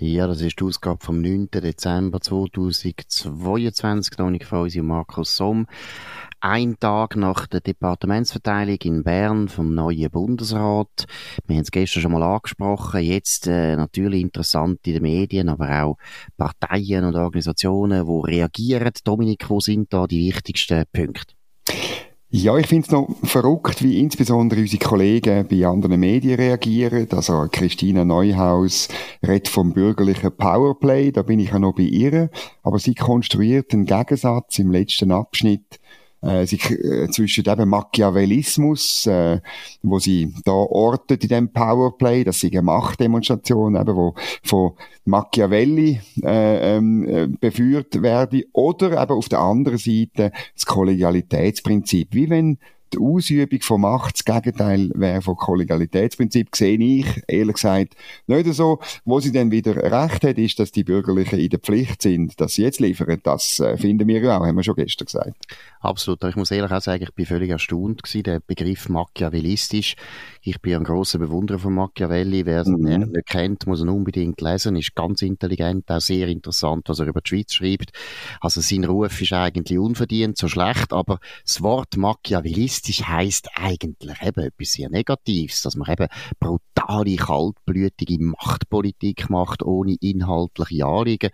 Ja, das ist die Ausgabe vom 9. Dezember 2022. Noch nicht von uns Markus Somm. Ein Tag nach der Departementsverteilung in Bern vom neuen Bundesrat. Wir haben es gestern schon mal angesprochen. Jetzt äh, natürlich interessant in den Medien, aber auch Parteien und Organisationen, die reagieren. Dominik, wo sind da die wichtigsten Punkte? Ja, ich finde es noch verrückt, wie insbesondere unsere Kollegen bei anderen Medien reagieren. Also Christina Neuhaus redet vom bürgerlichen Powerplay, da bin ich ja noch bei ihr. Aber sie konstruiert einen Gegensatz im letzten Abschnitt äh, sie, äh, zwischen eben Machiavellismus, äh, wo sie da ortet in dem Powerplay, das sind eine Machtdemonstration, eben, wo von Machiavelli äh, ähm, äh, beführt werde, oder eben auf der anderen Seite das Kollegialitätsprinzip. Wie wenn die Ausübung von Macht das Gegenteil wäre von Kollegialitätsprinzip, sehe ich, ehrlich gesagt, nicht so. Wo sie dann wieder recht hat, ist, dass die Bürgerlichen in der Pflicht sind, dass sie jetzt liefern. Das äh, finden wir auch, haben wir schon gestern gesagt. Absolut. Ich muss ehrlich auch sagen, ich bin völlig erstaunt gewesen, der Begriff machiavellistisch. Ich bin ein großer Bewunderer von Machiavelli. Wer ihn mhm. nicht kennt, muss ihn unbedingt lesen. Ist ganz intelligent, auch sehr interessant, was er über die Schweiz schreibt. Also sein Ruf ist eigentlich unverdient, so schlecht, aber das Wort machiavellistisch heißt eigentlich eben etwas sehr Negatives, dass man eben brutale, kaltblütige Machtpolitik macht, ohne inhaltliche Anliegen.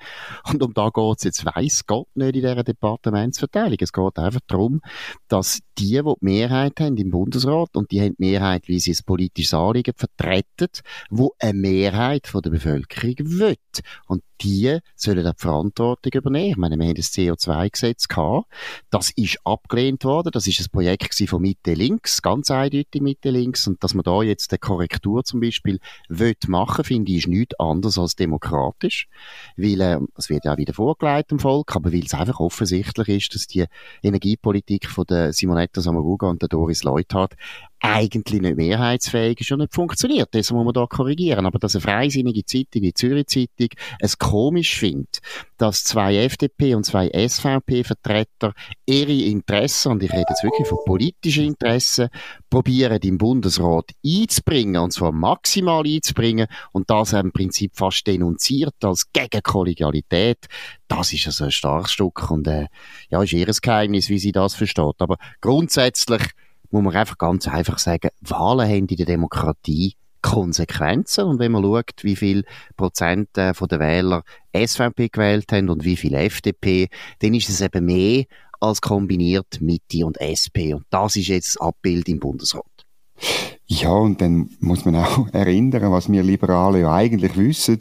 Und um da geht es jetzt weiss Gott nicht in dieser Departementsverteilung. Es geht einfach darum, dass die, die die Mehrheit haben im Bundesrat, und die haben die Mehrheit, wie sie ein politisches Anliegen vertreten, wo eine Mehrheit von der Bevölkerung will. Und die sollen die Verantwortung übernehmen. Ich meine, wir haben das CO2-Gesetz gehabt. Das ist abgelehnt worden. Das ist ein Projekt von Mitte links, ganz eindeutig Mitte links. Und dass man da jetzt eine Korrektur zum Beispiel will machen, finde ich, ist nichts anderes als demokratisch. Weil, äh, es wird ja wieder vorgelegt dem Volk, aber weil es einfach offensichtlich ist, dass die Energiepolitik von der Simonetta Samaruga und der Doris Leuthard eigentlich nicht mehrheitsfähig ist und nicht funktioniert. Das muss man da korrigieren. Aber dass eine freisinnige Zeitung wie Zürich Zeitung es komisch findet, dass zwei FDP und zwei SVP-Vertreter ihre Interessen, und ich rede jetzt wirklich von politischen Interessen, probieren im Bundesrat einzubringen, und zwar maximal einzubringen, und das im Prinzip fast denunziert als Gegenkollegialität, das ist also ein starkes Stück und äh, ja, ist ihr Geheimnis, wie sie das versteht. Aber grundsätzlich muss man einfach ganz einfach sagen, Wahlen haben in der Demokratie Konsequenzen. Und wenn man schaut, wie viel Prozent äh, der Wähler SVP gewählt haben und wie viel FDP, dann ist es eben mehr als kombiniert Mitte und SP. Und das ist jetzt das Abbild im Bundesrat. Ja, und dann muss man auch erinnern, was wir Liberale ja eigentlich wissen,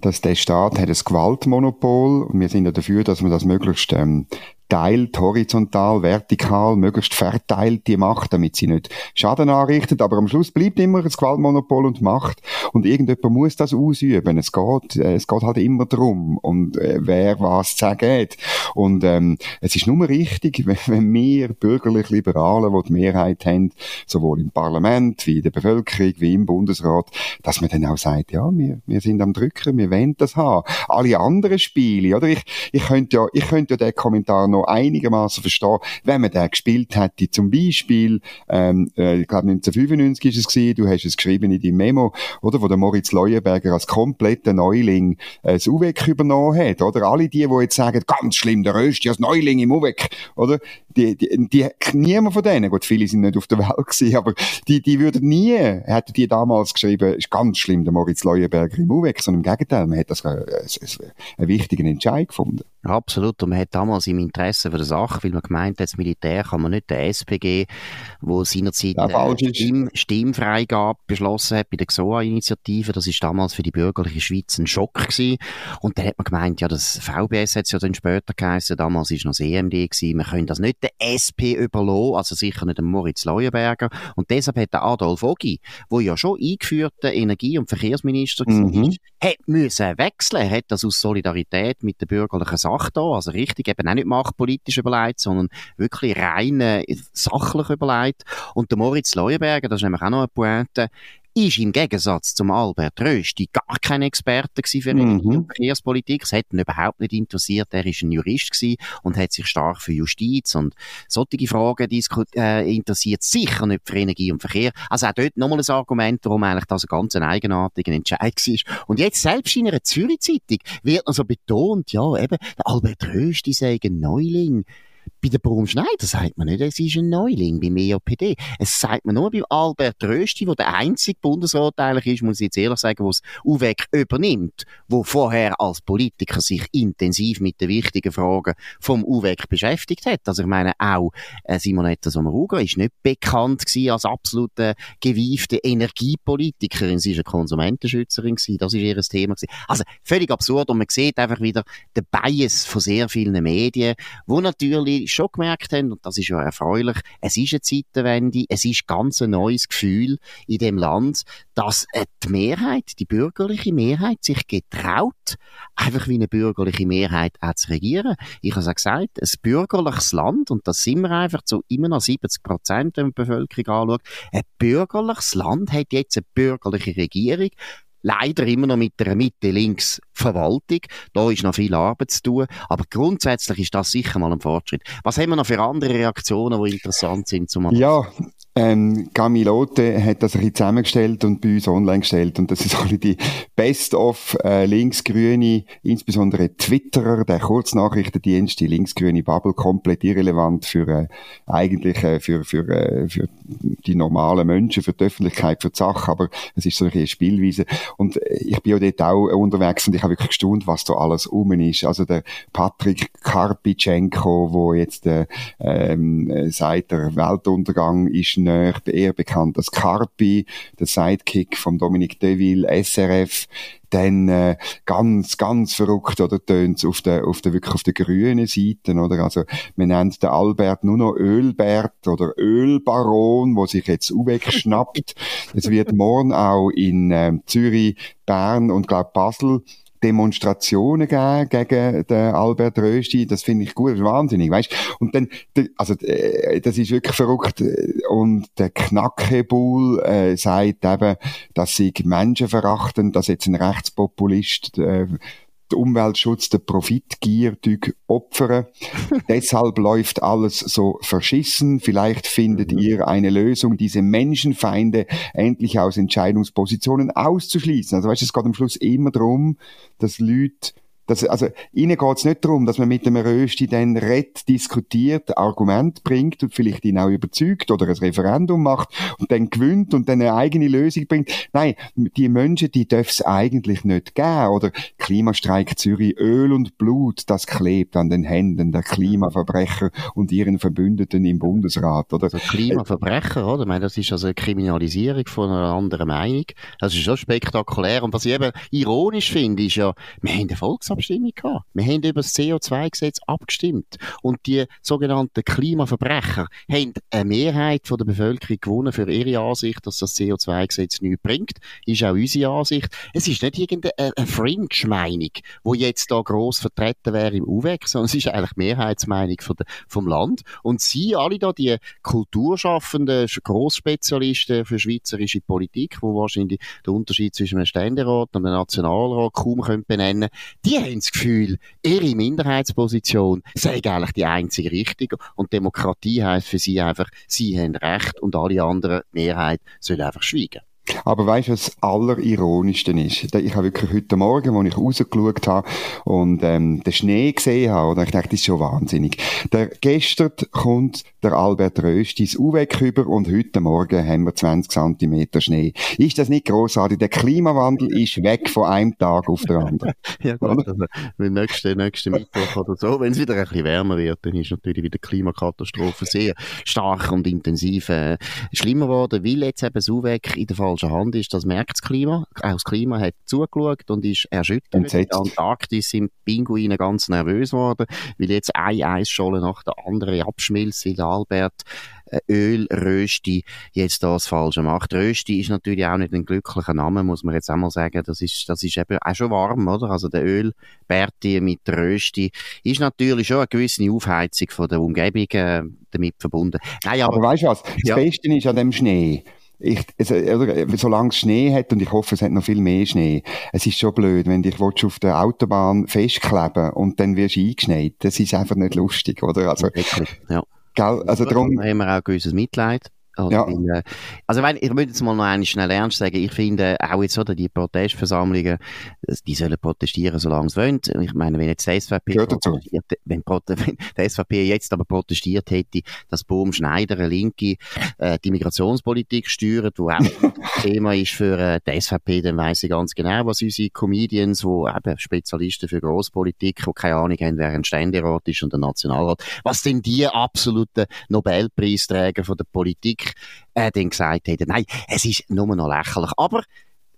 dass der Staat hat ein Gewaltmonopol und wir sind ja dafür, dass man das möglichst ähm, teilt, horizontal, vertikal, möglichst verteilt die Macht, damit sie nicht Schaden anrichtet. Aber am Schluss bleibt immer das Gewaltmonopol und Macht. Und irgendjemand muss das ausüben. Es geht, äh, es geht halt immer darum, und äh, wer was zu sagen hat. Und ähm, es ist nur richtig, wenn, wir bürgerlich Liberalen, die die Mehrheit haben, sowohl im Parlament wie in der Bevölkerung wie im Bundesrat, dass man dann auch sagt, ja, wir, wir sind am Drücken, wir wollen das haben. Alle anderen Spiele, oder? Ich, ich könnte ja, ich könnte ja den Kommentar noch einigermaßen verstehen, wenn man den gespielt hätte. Zum Beispiel, ähm, äh, ich glaube 1995 ist es gewesen, du hast es geschrieben in deinem Memo, oder, wo der Moritz Leuenberger als kompletter Neuling äh, das UWEC übernommen hat, oder? Alle die, die jetzt sagen, ganz schlimm, der Rösti als Neuling im UWEC, oder? Die, die, die, niemand von denen, gut, viele sind nicht auf der Welt gewesen, aber die, die würden nie, hätten die damals geschrieben, ist ganz schlimm, der Moritz Leuenberger im UWEC, sondern im Gegenteil, man hat das einen wichtigen Entscheid gefunden. Absolut. Und man hat damals im Interesse für die Sache, weil man gemeint hat, das Militär kann man nicht der SPG, wo seinerzeit äh, Stimm, Stimmfreigabe beschlossen hat bei der XOA-Initiative. Das ist damals für die bürgerliche Schweiz ein Schock gewesen. Und dann hat man gemeint, ja, das VBS hat es ja dann später geheißen, damals ist noch das EMD gewesen. Man können das nicht der SP überlassen, also sicher nicht dem Moritz Leuenberger. Und deshalb hat der Adolf Ogi, wo ja schon eingeführter Energie- und Verkehrsminister mhm. war, hat müssen wechseln. Er hat das aus Solidarität mit der bürgerlichen Sache da, also richtig eben auch nicht machtpolitisch überlegt, sondern wirklich rein äh, sachlich überlegt. Und der Moritz Leuenberger, das ist nämlich auch noch eine Pointe, ist im Gegensatz zum Albert Rösti gar kein Experte für mhm. Verkehrspolitik. Es hat ihn überhaupt nicht interessiert. Er ist ein Jurist gewesen und hat sich stark für Justiz und solche Fragen äh, interessiert. Sicher nicht für Energie und Verkehr. Also auch dort nochmal ein Argument, warum eigentlich das ein ganz eigenartiger Entscheid war. Und jetzt selbst in einer Zürich-Zeitung wird noch so betont, ja, eben, der Albert Rösti sei ein Neuling. Bei der Brum Schneider sagt man nicht, es ist ein Neuling beim EOPD. Es sagt man nur beim Albert Rösti, der der einzige Bundesrat eigentlich ist, muss ich jetzt ehrlich sagen, der das UWEC übernimmt, wo vorher als Politiker sich intensiv mit den wichtigen Fragen vom UWEC beschäftigt hat. Also ich meine, auch äh, Simonetta Sommaruga ist nicht bekannt als absolute gewiefte Energiepolitikerin. Sie ist eine Konsumentenschützerin. Das ist ihr Thema. Also völlig absurd und man sieht einfach wieder den Bias von sehr vielen Medien, wo natürlich schon gemerkt haben, und das ist ja erfreulich, es ist eine Zeitenwende, es ist ganz ein neues Gefühl in dem Land, dass äh, die Mehrheit, die bürgerliche Mehrheit, sich getraut, einfach wie eine bürgerliche Mehrheit auch zu regieren. Ich habe es auch gesagt, ein bürgerliches Land, und das sind wir einfach zu immer noch 70 Prozent, die Bevölkerung anschaut, ein bürgerliches Land hat jetzt eine bürgerliche Regierung, leider immer noch mit einer Mitte-Links-Verwaltung. Da ist noch viel Arbeit zu tun. Aber grundsätzlich ist das sicher mal ein Fortschritt. Was haben wir noch für andere Reaktionen, die interessant sind zum Ja, ähm, Gamilote hat das ein bisschen zusammengestellt und bei uns online gestellt. Und das ist alle die Best-of äh, linksgrüne, insbesondere Twitterer, der Kurznachrichtendienst, die linksgrüne Bubble, komplett irrelevant für äh, eigentlich äh, für, für, äh, für die normalen Menschen, für die Öffentlichkeit, für die Sache. Aber es ist so eine Spielweise. Und äh, ich bin ja dort auch unterwegs und ich habe wirklich gestaunt, was da alles rum ist. Also der Patrick Karpitschenko, wo jetzt äh, ähm, äh, seit der Weltuntergang ist näher, eher bekannt als Carpi, der Sidekick von Dominique Deville, SRF, dann äh, ganz, ganz verrückt, oder tönt's auf der, auf der, wirklich auf der grünen Seite, oder? Also, man nennt den Albert nur noch Ölbert oder Ölbaron, wo sich jetzt wegschnappt. es wird morgen auch in äh, Zürich, Bern und glaub Basel Demonstrationen gegeben gegen den Albert Rösti. Das finde ich gut, wahnsinnig, weißt? Und dann, also, äh, das ist wirklich verrückt. Und der Knackebul äh, sagt eben, dass sie Menschen verachten, dass jetzt ein Rechtspopulist äh, den Umweltschutz, den Profitgier opfern. Deshalb läuft alles so verschissen. Vielleicht findet mhm. ihr eine Lösung, diese Menschenfeinde endlich aus Entscheidungspositionen auszuschließen. Also weißt, es geht am Schluss immer darum, dass Leute das, also, ihnen geht es nicht darum, dass man mit dem Rösti dann redet, diskutiert, Argument bringt und vielleicht ihn auch überzeugt oder ein Referendum macht und dann gewinnt und dann eine eigene Lösung bringt. Nein, die Menschen, die dürfen eigentlich nicht geben. Oder Klimastreik Zürich, Öl und Blut, das klebt an den Händen der Klimaverbrecher und ihren Verbündeten im Bundesrat, oder? Also Klimaverbrecher, oder? Ich meine, das ist also eine Kriminalisierung von einer anderen Meinung. Das ist schon spektakulär. Und was ich eben ironisch finde, ist ja, wir haben eine Volksabstimmung Volksabstimmung gehabt. Wir haben über das CO2-Gesetz abgestimmt. Und die sogenannten Klimaverbrecher haben eine Mehrheit von der Bevölkerung gewonnen für ihre Ansicht, dass das CO2-Gesetz nichts bringt. Ist auch unsere Ansicht. Es ist nicht irgendeine Fringe-Meinung, die jetzt da gross vertreten wäre im UWEC, sondern es ist eigentlich die Mehrheitsmeinung von der, vom Land. Und sie alle da, die Kulturschaffenden, Grossspezialisten für schweizerische Politik, wo wahrscheinlich der Unterschied zwischen einem Ständerat und einem Nationalrat kaum können benennen, die haben das Gefühl, ihre Minderheitsposition sei eigentlich die einzige richtige und Demokratie heißt für sie einfach, sie haben Recht und alle anderen, Mehrheit, sollen einfach schweigen. Aber weißt du, was das Allerironischste ist? Ich habe wirklich heute Morgen, als ich rausgeschaut habe und ähm, den Schnee gesehen habe, und ich dachte, das ist schon wahnsinnig. Der, gestern kommt der Albert Röst ins UWEC über und heute Morgen haben wir 20 Zentimeter Schnee. Ist das nicht großartig? Der Klimawandel ist weg von einem Tag auf den anderen. ja gut, also, nächsten, nächsten Mittwoch oder so, wenn es wieder ein bisschen wärmer wird, dann ist natürlich wieder die Klimakatastrophe sehr stark und intensiv äh, schlimmer geworden, weil jetzt eben das UWEC in der Fall falschen Hand ist, das merkt das Klima. Auch das Klima hat zugeschaut und ist erschüttert. In der Antarktis sind Pinguine ganz nervös geworden, weil jetzt eine Eisscholle nach der anderen abschmilzt, weil Albert äh, Ölrösti jetzt das Falsche macht. Rösti ist natürlich auch nicht ein glücklicher Name, muss man jetzt einmal sagen. Das ist, das ist eben auch schon warm, oder? Also der Ölberti mit Rösti ist natürlich schon eine gewisse Aufheizung von der Umgebung äh, damit verbunden. Nein, aber, aber weißt du was? Das ja. Beste ist an dem Schnee, ich, also, solange es Schnee hat, und ich hoffe, es hat noch viel mehr Schnee, es ist schon blöd, wenn dich auf der Autobahn festkleben und dann wirst du eingeschneit. Das ist einfach nicht lustig, oder? Also, ja. Gell? Also darum haben wir auch gewisses Mitleid. Ja. Weil, also wenn, ich würde jetzt mal noch einmal schnell ernst sagen, ich finde auch jetzt oder die Protestversammlungen, die sollen protestieren, solange sie wollen. Ich meine, wenn jetzt die SVP protestiert, wenn, wenn die SVP jetzt aber protestiert hätte, dass Bohm Schneider, eine Linke, äh, die Migrationspolitik steuert, wo auch Thema ist für äh, die SVP, dann weiss ich ganz genau, was unsere Comedians, wo eben Spezialisten für Grosspolitik, die keine Ahnung haben, wer ein Ständerat ist und ein Nationalrat, was denn die absoluten Nobelpreisträger von der Politik äh, dann gesagt hätten, nein, es ist nur noch lächerlich. Aber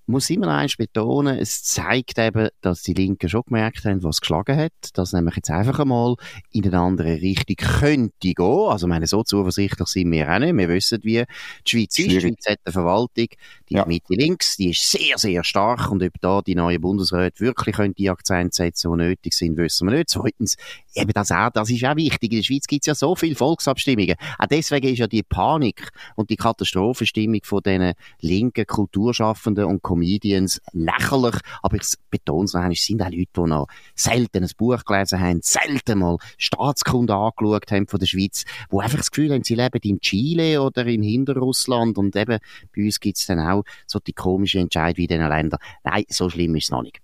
muss immer noch eins betonen, es zeigt eben, dass die Linken schon gemerkt haben, was geschlagen hat, dass nämlich jetzt einfach einmal in eine andere Richtung könnte gehen. Also, meine, so zuversichtlich sind wir auch nicht. Wir wissen, wie die Schweiz ist. Die Schweiz hat eine Verwaltung, die ja. Mitte links, die ist sehr, sehr stark und ob da die neue Bundesräte wirklich können die Akzente setzen, die nötig sind, wissen wir nicht. Zweitens, eben das auch, das ist auch wichtig. In der Schweiz gibt es ja so viele Volksabstimmungen. Auch deswegen ist ja die Panik und die Katastrophenstimmung von diesen linken Kulturschaffenden und Comedians lächerlich. Aber ich betone es noch einmal, es sind auch Leute, die noch selten ein Buch gelesen haben, selten mal Staatskunde angeschaut haben von der Schweiz, die einfach das Gefühl haben, sie leben in Chile oder in Hinterrussland und eben bei uns gibt es dann auch so die komische Entscheidung wie in diesen Ländern. Nein, so schlimm ist es noch nicht.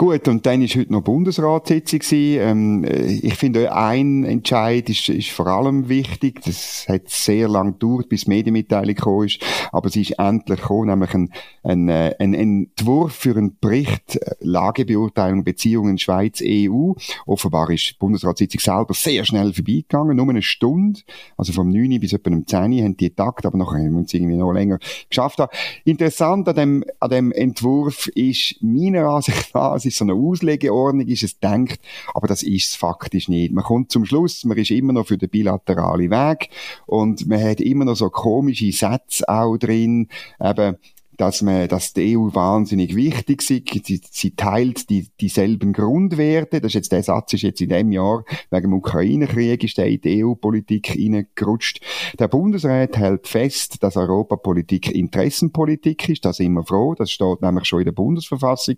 Gut, und dann ist heute noch Bundesratssitzung ähm, Ich finde, ein Entscheid ist, ist vor allem wichtig. Das hat sehr lang gedauert, bis die Medienmitteilung gekommen ist. Aber sie ist endlich gekommen, nämlich ein, ein, äh, ein Entwurf für einen Bericht äh, Lagebeurteilung Beziehungen Schweiz-EU. Offenbar ist die Bundesratssitzung selber sehr schnell vorbeigegangen, nur eine Stunde. Also vom 9 bis etwa um 10 haben die Takt, aber nachher haben wir uns irgendwie noch länger geschafft. Interessant an dem, an dem Entwurf ist meiner Ansicht nach, ist so eine Auslegeordnung, ist es denkt, aber das ist es faktisch nicht. Man kommt zum Schluss, man ist immer noch für den bilateralen Weg und man hat immer noch so komische Sätze auch drin, eben, dass man, dass die EU wahnsinnig wichtig ist. Sie, sie teilt die, dieselben Grundwerte. Das ist jetzt, der Satz ist jetzt in dem Jahr wegen dem Ukraine-Krieg ist der in die EU-Politik reingerutscht. Der Bundesrat hält fest, dass Europapolitik Interessenpolitik ist. Da sind wir froh. Das steht nämlich schon in der Bundesverfassung.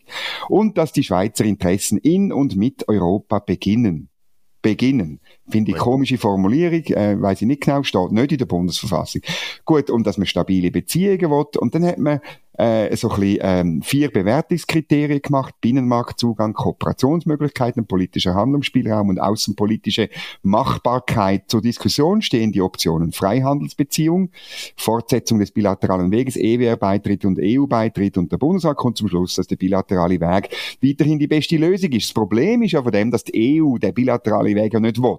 Und dass die Schweizer Interessen in und mit Europa beginnen beginnen. Finde ich komische Formulierung, äh, weiß ich nicht genau, steht nicht in der Bundesverfassung. Gut, und dass man stabile Beziehungen will. Und dann hat man äh, so ein bisschen, ähm, vier Bewertungskriterien gemacht. Binnenmarktzugang, Kooperationsmöglichkeiten, politischer Handlungsspielraum und außenpolitische Machbarkeit. Zur Diskussion stehen die Optionen Freihandelsbeziehung, Fortsetzung des bilateralen Weges, EWR-Beitritt und EU-Beitritt und der Bundesrat kommt zum Schluss, dass der bilaterale Weg weiterhin die beste Lösung ist. Das Problem ist ja von dem, dass die EU der bilaterale Weg ja nicht will.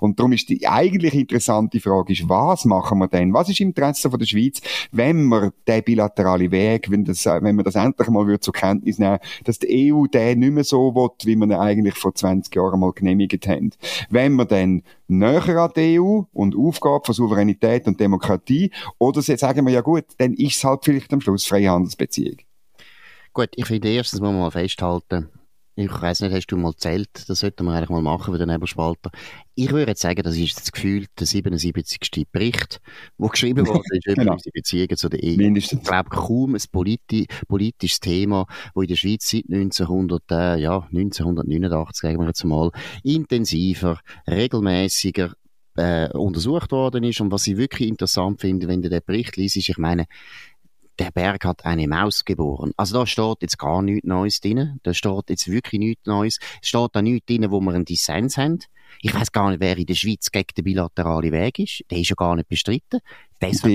Und darum ist die eigentlich interessante Frage, ist, was machen wir denn? Was ist im Interesse von der Schweiz, wenn wir den bilaterale Weg Weg, wenn, das, wenn man das endlich mal würde zur Kenntnis nehmen dass die EU den nicht mehr so will, wie man eigentlich vor 20 Jahren mal genehmigt haben. Wenn man dann näher an die EU und Aufgabe von Souveränität und Demokratie, oder sagen wir ja gut, dann ist es halt vielleicht am Schluss Freihandelsbeziehung. Gut, ich finde erstens muss man mal festhalten, ich weiß nicht, hast du mal zählt? Das sollten wir eigentlich mal machen für den Nebelspalter. Ich würde jetzt sagen, das ist das Gefühl der 77. Bericht, wo geschrieben wurde ist über genau. unsere Beziehungen zu der EU. Mindestens. Ich glaube, kaum ein politi politisches Thema, wo in der Schweiz seit 1900, äh, ja, 1989, sagen wir jetzt mal, intensiver, regelmäßiger äh, untersucht worden ist. Und was ich wirklich interessant finde, wenn du den Bericht liest, ist, ich meine, der Berg hat eine Maus geboren. Also da steht jetzt gar nichts Neues drin. Da steht jetzt wirklich nichts Neues. Es steht da nichts drin, wo wir einen Dissens haben. Ich weiß gar nicht, wer in der Schweiz gegen den bilateralen Weg ist. Der ist ja gar nicht bestritten. Deshalb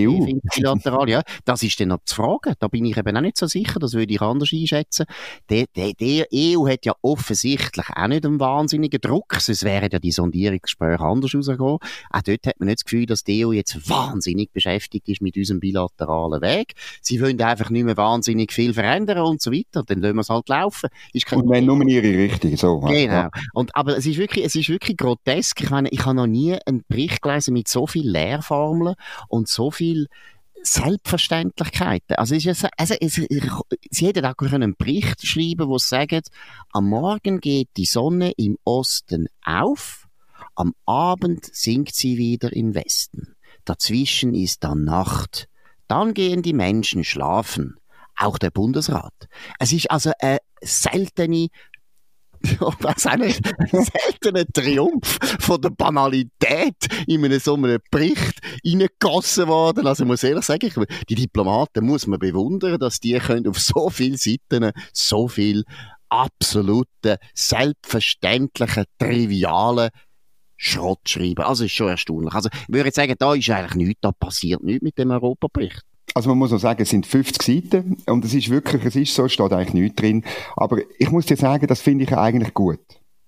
bilateral, ja. Das ist dann noch zu fragen. Da bin ich eben auch nicht so sicher. Das würde ich anders einschätzen. Der, der, der EU hat ja offensichtlich auch nicht einen wahnsinnigen Druck. Sonst wären ja die Sondierungsgespräche anders rausgekommen. Auch dort hat man nicht das Gefühl, dass die EU jetzt wahnsinnig beschäftigt ist mit unserem bilateralen Weg. Sie wollen einfach nicht mehr wahnsinnig viel verändern und so weiter. Dann lassen wir es halt laufen. Und wenn nur ihre Richtung, so. Genau. Ja. Und, aber es ist wirklich, es ist wirklich grotesk. Ich meine, ich habe noch nie einen Bericht gelesen mit so vielen Lehrformeln und so viel Selbstverständlichkeiten. Also, es ist, also es, sie hätten auch einen Bericht schreiben, wo sagt, am Morgen geht die Sonne im Osten auf, am Abend sinkt sie wieder im Westen. Dazwischen ist dann Nacht. dann gehen die Menschen schlafen. Auch der Bundesrat. Es ist also eine seltene was ein seltener Triumph von der Banalität in einem so einem Bericht reingegossen worden. Also ich muss ehrlich sagen, die Diplomaten muss man bewundern, dass die können auf so vielen Seiten so viel absoluten, selbstverständlichen, trivialen Schrott schreiben. Also ist schon erstaunlich. Also ich würde sagen, da ist eigentlich nichts, da passiert nichts mit dem Europabericht. Also man muss auch sagen, es sind 50 Seiten und es ist wirklich, es ist so, steht eigentlich nichts drin. Aber ich muss dir sagen, das finde ich eigentlich gut.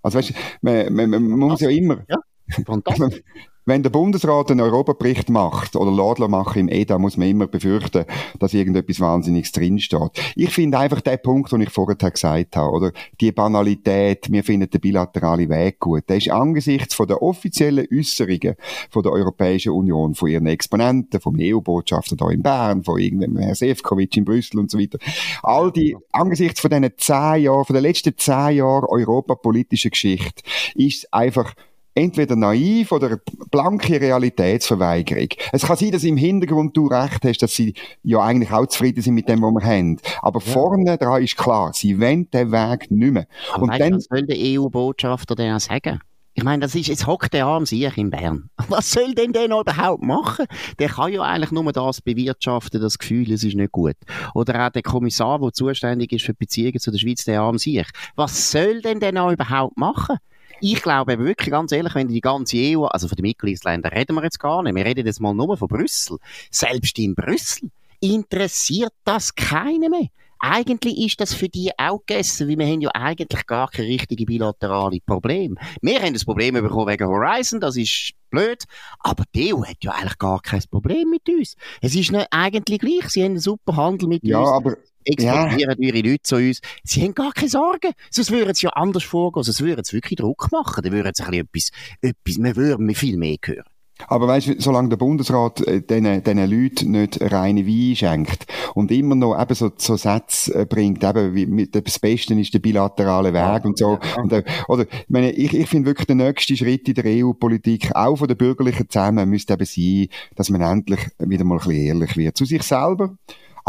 Also weißt, man, man, man muss ja immer... Ja, fantastisch. Wenn der Bundesrat einen Europabericht macht oder Ladler macht im EDA, muss man immer befürchten, dass irgendetwas Wahnsinniges drinsteht. Ich finde einfach den Punkt, den ich vorher gesagt habe, oder die Banalität, wir finden den bilateralen Weg gut, der ist angesichts von der offiziellen Äußerungen von der Europäischen Union, von ihren Exponenten, vom EU-Botschafter hier in Bern, von irgendeinem Herrn Sefcovic in Brüssel und so weiter. All die, angesichts von diesen zehn Jahren, von den letzten zehn Jahren europapolitischer Geschichte, ist einfach entweder naiv oder blanke Realitätsverweigerung. Es kann sein, dass im Hintergrund du recht hast, dass sie ja eigentlich auch zufrieden sind mit dem, was wir haben. Aber ja. vorne dran ist klar, sie wollen den Weg nicht mehr. Aber Und weißt, dann, was soll der EU-Botschafter denn sagen? Ich meine, das ist, jetzt hockt der arm sich in Bern. Was soll denn der noch überhaupt machen? Der kann ja eigentlich nur das bewirtschaften, das Gefühl, es ist nicht gut. Oder auch der Kommissar, der zuständig ist für Beziehungen zu der Schweiz, der arm sich. Was soll denn der noch überhaupt machen? Ich glaube wirklich ganz ehrlich, wenn die ganze EU, also von den Mitgliedsländern reden wir jetzt gar nicht, wir reden jetzt mal nur von Brüssel. Selbst in Brüssel interessiert das keinen mehr. Eigentlich ist das für die auch gegessen, weil wir haben ja eigentlich gar keine richtige bilaterale Probleme. Wir haben das Problem bekommen wegen Horizon, das ist blöd, aber die EU hat ja eigentlich gar kein Problem mit uns. Es ist nicht eigentlich gleich, sie haben einen super Handel mit ja, uns. Aber exportieren ja. ihre Leute zu uns. Sie haben gar keine Sorgen. Sonst würden sie ja anders vorgehen. Sonst würden sie wirklich Druck machen. Dann würden sie ein bisschen etwas, etwas, wir würden viel mehr hören. Aber weißt du, solange der Bundesrat äh, diesen, diesen Leuten nicht reine Wein schenkt und immer noch eben so, so Sätze äh, bringt, eben wie das Beste ist der bilaterale Weg und so. Und, äh, oder, ich meine, ich, ich finde wirklich der nächste Schritt in der EU-Politik, auch von der bürgerlichen zusammen, müsste eben sein, dass man endlich wieder mal ein bisschen ehrlich wird. Zu sich selber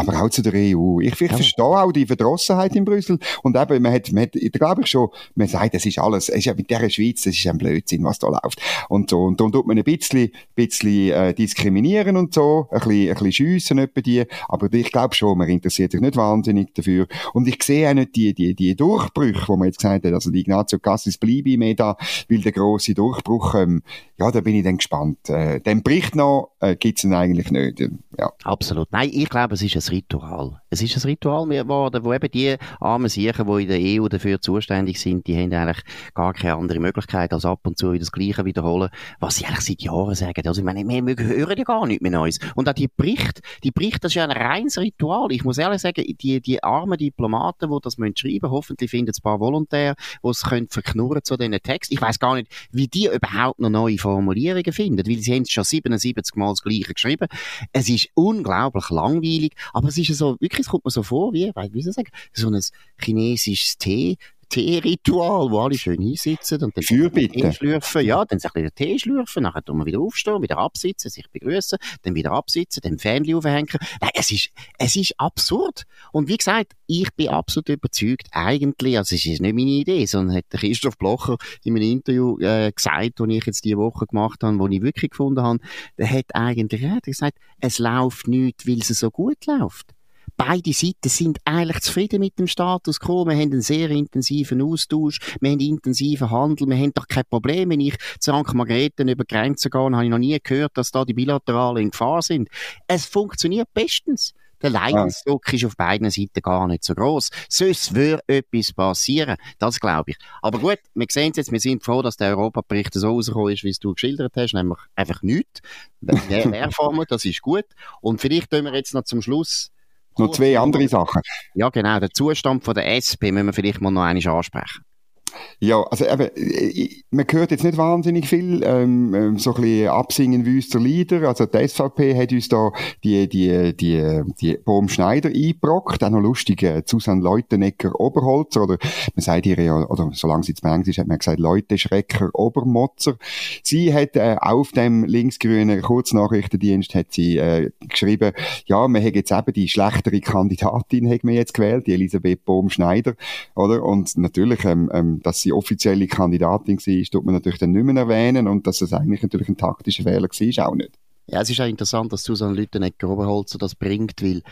aber auch zu der EU. Ich, ich ja. verstehe auch die Verdrossenheit in Brüssel. Und eben, man hat, man hat, ich glaube ich schon, man sagt, das ist alles, es ist ja mit der Schweiz, das ist ein Blödsinn, was da läuft. Und so, und dann tut man ein bisschen, bisschen, äh, diskriminieren und so, ein bisschen, ein bisschen schiessen etwa die. Aber ich glaube schon, man interessiert sich nicht wahnsinnig dafür. Und ich sehe auch nicht die, die, die Durchbrüche, wo man jetzt gesagt hat, also die Ignazio Cassis bleibe mehr da, weil der grosse Durchbruch, ähm, ja, da bin ich dann gespannt. Äh, den Bericht noch äh, gibt's ihn eigentlich nicht. Ja. Absolut. Nein, ich glaube, es ist ein Ritual. Es ist ein Ritual geworden, wo eben die armen Siechen, die in der EU dafür zuständig sind, die haben eigentlich gar keine andere Möglichkeit, als ab und zu das Gleiche wiederholen, was sie eigentlich seit Jahren sagen. Also ich meine, wir hören ja gar nichts mehr Neues. Und auch die Bericht, die Bericht, das ist ja ein reines Ritual. Ich muss ehrlich sagen, die, die armen Diplomaten, die das schreiben müssen hoffentlich finden es ein paar Volontär, die es können verknurren zu diesen Texten. Ich weiß gar nicht, wie die überhaupt noch neue Formulierungen finden, weil sie haben schon 77 Mal das Gleiche geschrieben. Es ist unglaublich langweilig, aber es ist so, wirklich, es kommt mir so vor, wie, wie soll ich sagen, so ein chinesisches Tee, Teeritual, wo alle schön hinsitzen und dann. Tee schlürfen. Ja, dann sich ein bisschen Tee schlürfen, nachher tun wir wieder aufstehen, wieder absitzen, sich begrüßen, dann wieder absitzen, dann Fähnchen aufhängen. Nein, es ist, es ist absurd. Und wie gesagt, ich bin absolut überzeugt, eigentlich, also es ist nicht meine Idee, sondern hat Christoph Blocher in einem Interview äh, gesagt, das ich jetzt diese Woche gemacht habe, wo ich wirklich gefunden habe, der hat eigentlich hat gesagt, es läuft nicht, weil es so gut läuft beide Seiten sind eigentlich zufrieden mit dem Status quo. Wir haben einen sehr intensiven Austausch, wir haben intensiven Handel, wir haben doch kein Problem. Wenn ich zu St. Margrethen über Grenzen gehe, habe ich noch nie gehört, dass da die Bilateralen in Gefahr sind. Es funktioniert bestens. Der Leidensdruck ist auf beiden Seiten gar nicht so groß. Sonst würde etwas passieren. Das glaube ich. Aber gut, wir sehen es jetzt, wir sind froh, dass der Europabericht so rausgekommen ist, wie es du geschildert hast, nämlich einfach nichts. Lehrformen, das ist gut. Und vielleicht tun wir jetzt noch zum Schluss noch zwei andere Sachen. Ja, genau. Der Zustand von der SP müssen wir vielleicht mal noch einmal ansprechen. Ja, also eben, man hört jetzt nicht wahnsinnig viel, ähm, ähm so ein bisschen absingen wüster Lieder. Also die SVP hat uns da die, die, die, die Bohm Schneider eingebrockt, auch noch lustige Susanne Leutenegger Oberholzer, oder man sagt ihr ja, oder solange sie zu Mengs ist, hat man gesagt Leuteschrecker Obermotzer. Sie hat äh, auf dem linksgrünen Kurznachrichtendienst hat sie äh, geschrieben, ja, man hat jetzt eben die schlechtere Kandidatin hat man jetzt gewählt, die Elisabeth Bohm Schneider, oder? Und natürlich, ähm, ähm, dass sie offizielle Kandidatin war, tut man natürlich dann nicht mehr erwähnen. Und dass es eigentlich natürlich ein taktischer Fehler war, auch nicht. Ja, es ist auch interessant, dass Susanne Lüttenegger Oberholzer das bringt, weil,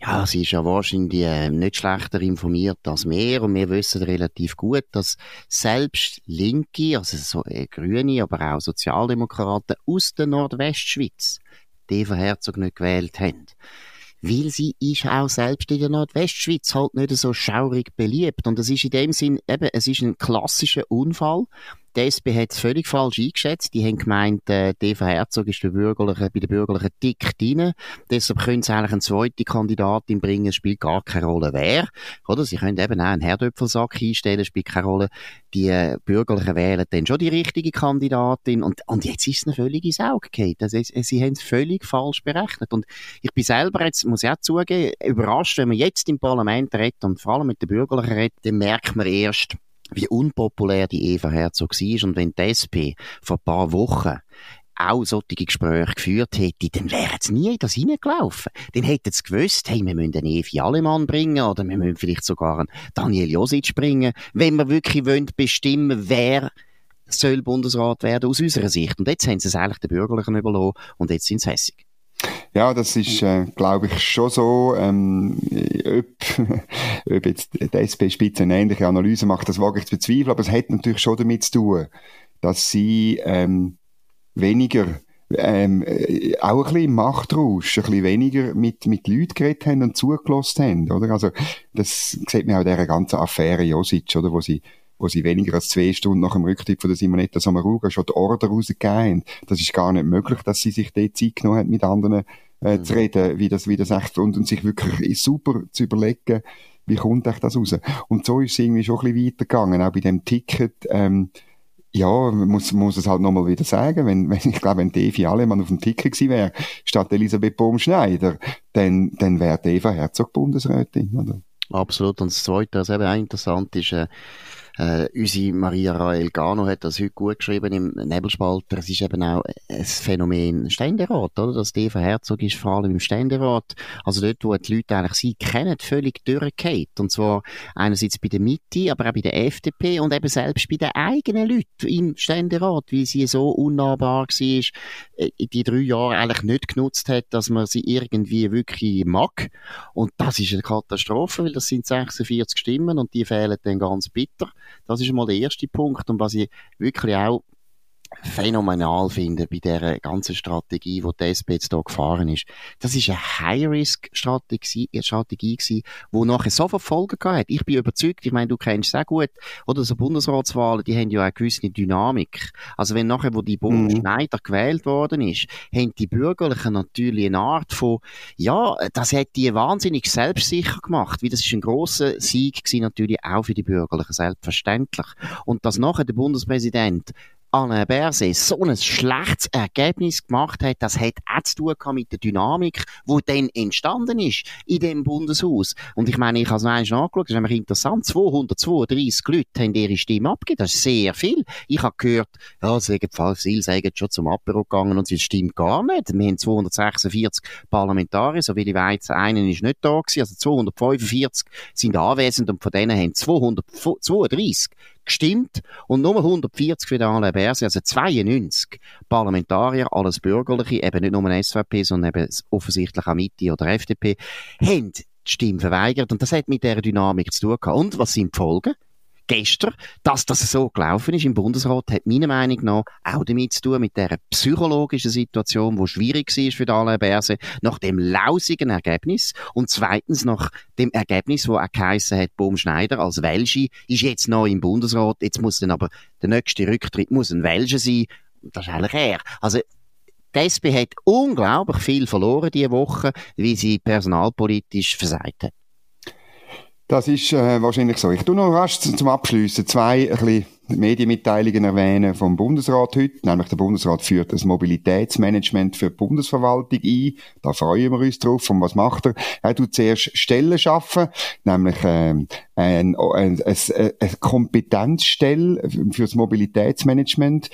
ja, sie ist ja wahrscheinlich äh, nicht schlechter informiert als wir. Und wir wissen relativ gut, dass selbst Linke, also so äh, Grüne, aber auch Sozialdemokraten aus der Nordwestschweiz Eva Herzog nicht gewählt haben weil sie ist auch selbst in der Nordwestschweiz halt nicht so schaurig beliebt. Und es ist in dem Sinn eben, es ist ein klassischer Unfall, die SP hat es völlig falsch eingeschätzt. Die haben gemeint, äh, Eva Herzog ist bei, Bürgerlichen, bei den Bürgerlichen dick drin. Deshalb können sie eigentlich eine zweite Kandidatin bringen. Es spielt gar keine Rolle, wer. Oder? Sie können eben auch einen Herdöpfelsack einstellen, spielt keine Rolle. Die äh, Bürgerlichen wählen dann schon die richtige Kandidatin. Und, und jetzt ist es eine völlig ins Auge gefallen. Also, sie haben es völlig falsch berechnet. Und ich bin selber jetzt, muss ich auch zugeben, überrascht, wenn man jetzt im Parlament redet und vor allem mit den Bürgerlichen redet, dann merkt man erst, wie unpopulär die Eva Herzog war. Und wenn die SP vor ein paar Wochen auch solche Gespräche geführt hätte, dann wären sie nie in das hineingelaufen. Dann hätten sie gewusst, hey, wir müssen einen Evi Allemann bringen oder wir müssen vielleicht sogar einen Daniel Josic bringen, wenn wir wirklich wollen bestimmen, wer soll Bundesrat werden aus unserer Sicht. Und jetzt haben sie es eigentlich den Bürgerlichen überlassen und jetzt sind sie hässig. Ja, das ist, äh, glaube ich, schon so. Ähm, ob, ob jetzt die SP-Spitze eine ähnliche Analyse macht, das wage ich zu bezweifeln, aber es hat natürlich schon damit zu tun, dass sie ähm, weniger ähm, äh, auch ein bisschen Machtrausch, ein bisschen weniger mit, mit Leuten geredet haben und zugelassen haben, oder? Also, das sieht man auch in dieser ganzen Affäre Josic, oder? Wo sie wo sie weniger als zwei Stunden nach dem Rücktritt von der Simonetta Sommaruga schon die Order rausgegeben haben. Das ist gar nicht möglich, dass sie sich dort Zeit genommen hat, mit anderen äh, mhm. zu reden, wie das, wie das echt, und, und sich wirklich super zu überlegen, wie kommt echt das raus? Und so ist es irgendwie schon ein bisschen weitergegangen, auch bei dem Ticket, ähm, ja, man muss, muss es halt nochmal wieder sagen, wenn, wenn ich glaube, wenn Evi Allemann auf dem Ticket gewesen wäre, statt Elisabeth Bohm-Schneider, dann, dann wäre Eva Herzog Bundesrätin, oder? Absolut. Und das Zweite, was eben auch interessant ist, äh, äh, unsere Maria Rael Gano hat das heute gut geschrieben im Nebelspalter. Es ist eben auch ein Phänomen Ständerat, oder? Dass Eva Herzog ist vor allem im Ständerat, also dort, wo die Leute eigentlich sie kennen, völlig durchgeht. Und zwar einerseits bei der Mitte, aber auch bei der FDP und eben selbst bei den eigenen Leuten im Ständerat, weil sie so unnahbar war, äh, die drei Jahre eigentlich nicht genutzt hat, dass man sie irgendwie wirklich mag. Und das ist eine Katastrophe, weil das sind 46 Stimmen und die fehlen dann ganz bitter. Das ist mal der erste Punkt. Und was ich wirklich auch phänomenal finde bei dieser ganzen Strategie, die die SP jetzt hier gefahren ist. Das ist eine High-Risk-Strategie, Strategie gewesen, die nachher so Verfolgen hat. Ich bin überzeugt, ich meine, du kennst auch gut, oder so Bundesratswahlen, die haben ja eine gewisse Dynamik. Also wenn nachher, wo die Bund mhm. Schneider gewählt worden ist, haben die Bürgerlichen natürlich eine Art von, ja, das hat die wahnsinnig selbstsicher gemacht, weil das ist ein grosser Sieg gewesen, natürlich auch für die Bürgerlichen, selbstverständlich. Und dass nachher der Bundespräsident Anne Berset so ein schlechtes Ergebnis gemacht hat, das hat auch zu tun mit der Dynamik, die dann entstanden ist in dem Bundeshaus. Und ich meine, ich habe es noch einmal nachgeschaut, das ist nämlich interessant, 232 Leute haben ihre Stimme abgegeben, das ist sehr viel. Ich habe gehört, ja, sagen Falsil sagen schon zum Apero gegangen und es stimmt gar nicht. Wir haben 246 Parlamentarier, so wie ich weiß, einen ist nicht da gewesen, also 245 sind anwesend und von denen haben 232 gestimmt und nur 140 für den Alain also 92 Parlamentarier, alles Bürgerliche, eben nicht nur eine SVP, sondern eben offensichtlich auch Mitte oder FDP, haben die Stimme verweigert und das hat mit dieser Dynamik zu tun gehabt. Und was sind die Folgen? Gestern, dass das so gelaufen ist im Bundesrat, hat meiner Meinung nach auch damit zu tun, mit der psychologischen Situation, wo schwierig war für Alain Berse, nach dem lausigen Ergebnis und zweitens nach dem Ergebnis, wo auch geheissen hat, Bohm Schneider als Welschi ist jetzt noch im Bundesrat, jetzt muss dann aber der nächste Rücktritt muss ein Welscher sein, das ist eigentlich er. Also die SP hat unglaublich viel verloren diese Woche, wie sie personalpolitisch versagt hat. Das ist äh, wahrscheinlich so. Ich tu noch rasch zum Abschließen zwei ein bisschen Medienmitteilungen erwähnen vom Bundesrat heute, nämlich der Bundesrat führt das Mobilitätsmanagement für die Bundesverwaltung ein. Da freuen wir uns drauf. Und was macht er? Er tut zuerst Stellen schaffen, nämlich ähm, ein, ein, ein, eine Kompetenzstelle für das Mobilitätsmanagement.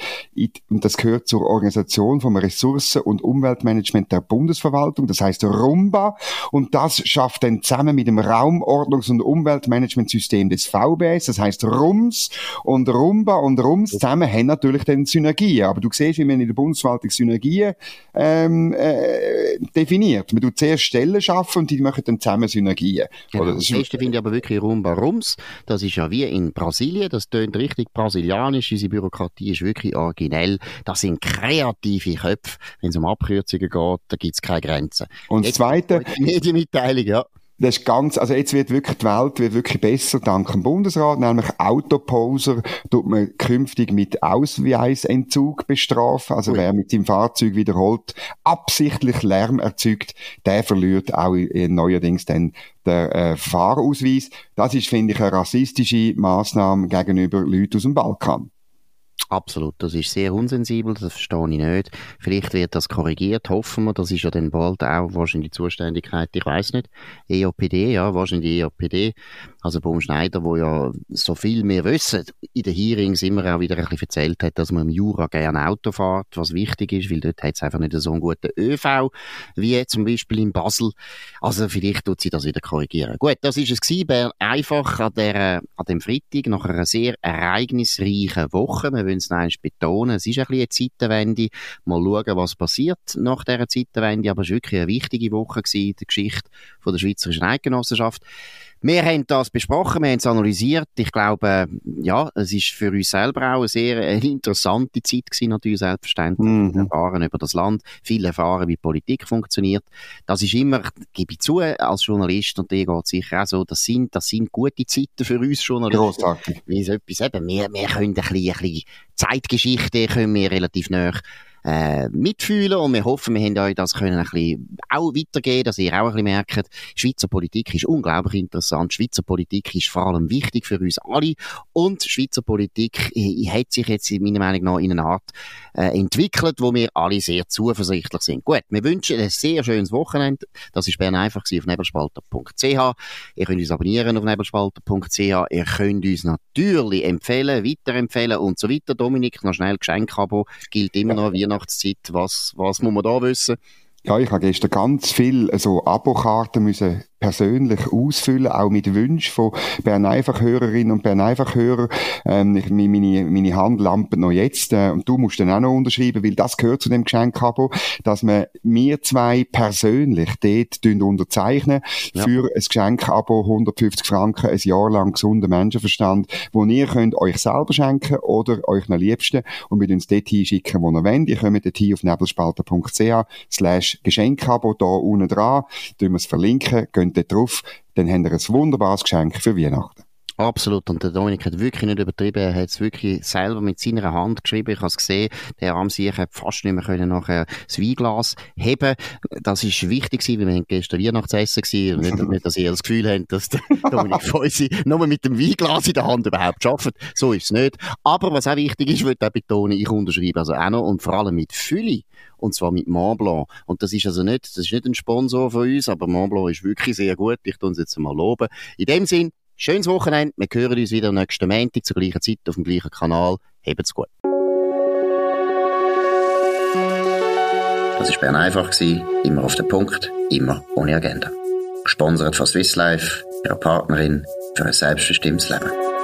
Und das gehört zur Organisation vom Ressourcen- und Umweltmanagement der Bundesverwaltung. Das heißt Rumba. Und das schafft dann zusammen mit dem Raumordnungs- und Umweltmanagementsystem des VBS. Das heißt RUMS. Und Rumba und Rums zusammen haben natürlich dann Synergien. Aber du siehst, wie man in der Bundesverwaltung Synergien ähm, äh, definiert. Man tut zuerst Stellen schaffen und die machen dann zusammen Synergien. Genau. Oder das, Beste finde ich aber wirklich Rumba Rums. Das ist ja wie in Brasilien. Das tönt richtig brasilianisch. Unsere Bürokratie ist wirklich originell. Das sind kreative Köpfe. Wenn es um Abkürzungen geht, da gibt es keine Grenzen. Und das Zweite... Medienmitteilung, ja. Das ist ganz, also jetzt wird wirklich die Welt wird wirklich besser dank dem Bundesrat, nämlich Autoposer tut man künftig mit Ausweisentzug bestrafen. Also wer mit seinem Fahrzeug wiederholt absichtlich Lärm erzeugt, der verliert auch neuerdings dann der äh, Fahrausweis. Das ist, finde ich, eine rassistische Maßnahme gegenüber Leuten aus dem Balkan. Absolut, das ist sehr unsensibel, das verstehe ich nicht. Vielleicht wird das korrigiert, hoffen wir, das ist ja dann bald auch wahrscheinlich die Zuständigkeit, ich weiß nicht, EOPD, ja, wahrscheinlich EOPD, also Baum Schneider, wo ja so viel mehr wissen, in den Hearings immer auch wieder ein bisschen erzählt hat, dass man im Jura gerne Auto fährt, was wichtig ist, weil dort hat es einfach nicht so einen guten ÖV, wie zum Beispiel in Basel. Also vielleicht tut sie das wieder korrigieren. Gut, das ist es gewesen, einfach an, der, an dem Freitag, nach einer sehr ereignisreichen Woche. Wir wollen es noch betonen, es ist ein bisschen eine Zeitenwende. Mal schauen, was passiert nach dieser Zeitenwende, aber es war wirklich eine wichtige Woche gewesen der Geschichte von der Schweizerischen Eidgenossenschaft. Wir haben das besprochen, wir haben es analysiert. Ich glaube, ja, es ist für uns selber auch eine sehr eine interessante Zeit gewesen, natürlich selbstverständlich. Mhm. Erfahren über das Land, viel erfahren, wie Politik funktioniert. Das ist immer, gebe ich zu, als Journalist, und dir geht sicher auch so, das sind, das sind gute Zeiten für uns Journalisten. Grossartig. Wie so etwas eben, wir, wir können ein bisschen, ein bisschen Zeitgeschichte können wir relativ nah äh, mitfühlen und wir hoffen, wir haben euch das können ein bisschen auch weitergeben, dass ihr auch ein bisschen merkt, Schweizer Politik ist unglaublich interessant, Schweizer Politik ist vor allem wichtig für uns alle und Schweizer Politik äh, hat sich jetzt meiner Meinung nach in einer Art äh, entwickelt, wo wir alle sehr zuversichtlich sind. Gut, wir wünschen ein sehr schönes Wochenende, das ist Bern einfach auf nebelspalter.ch, ihr könnt uns abonnieren auf nebelspalter.ch, ihr könnt uns natürlich empfehlen, weiterempfehlen und so weiter. Dominik, noch schnell Geschenkabo, gilt immer noch wie Weihnachtszeit. Was, was muss man da wissen? Ja, ich habe gestern ganz viel so Abokarten müssen persönlich ausfüllen, auch mit Wünschen von Bern einfach Hörerinnen und Bern einfach Hörer. Ähm, ich, meine, meine Hand lampert noch jetzt äh, und du musst dann auch noch unterschreiben, weil das gehört zu dem Geschenkabo, dass wir mir zwei persönlich dort unterzeichnen ja. für ein Geschenkabo 150 Franken, ein Jahr lang gesunder Menschenverstand, wo ihr könnt euch selber schenken oder euch noch Liebsten und mit uns dort hinschicken, wo ihr wollt. Ihr kommt dort auf nebelspalter.ch slash Geschenkabo da unten dran, tun wir es verlinken, könnt dort drauf, dann habt ihr ein wunderbares Geschenk für Weihnachten. Absolut. Und der Dominik hat wirklich nicht übertrieben. Er hat es wirklich selber mit seiner Hand geschrieben. Ich habe es gesehen. Der Armsiech hat fast nicht mehr können nachher das Weinglas heben. Das ist wichtig gewesen, weil wir gestern Weihnachtsessen gewesen. Nicht, nicht, dass ihr das Gefühl habt, dass der Dominik Feusi nur mit dem Weinglas in der Hand überhaupt schafft. So ist es nicht. Aber was auch wichtig ist, würde ich betonen, ich unterschreibe also auch noch und vor allem mit Fülle und zwar mit Montblanc. Und das ist also nicht, das ist nicht ein Sponsor von uns, aber Montblanc ist wirklich sehr gut. Ich tue uns jetzt mal loben. In dem Sinn, Schönes Wochenende. Wir hören uns wieder nächsten Montag zur gleichen Zeit auf dem gleichen Kanal. Habt's gut. Das war Bern einfach. Immer auf den Punkt, immer ohne Agenda. Gesponsert von Swiss Life, ihrer Partnerin für ein selbstbestimmtes Leben.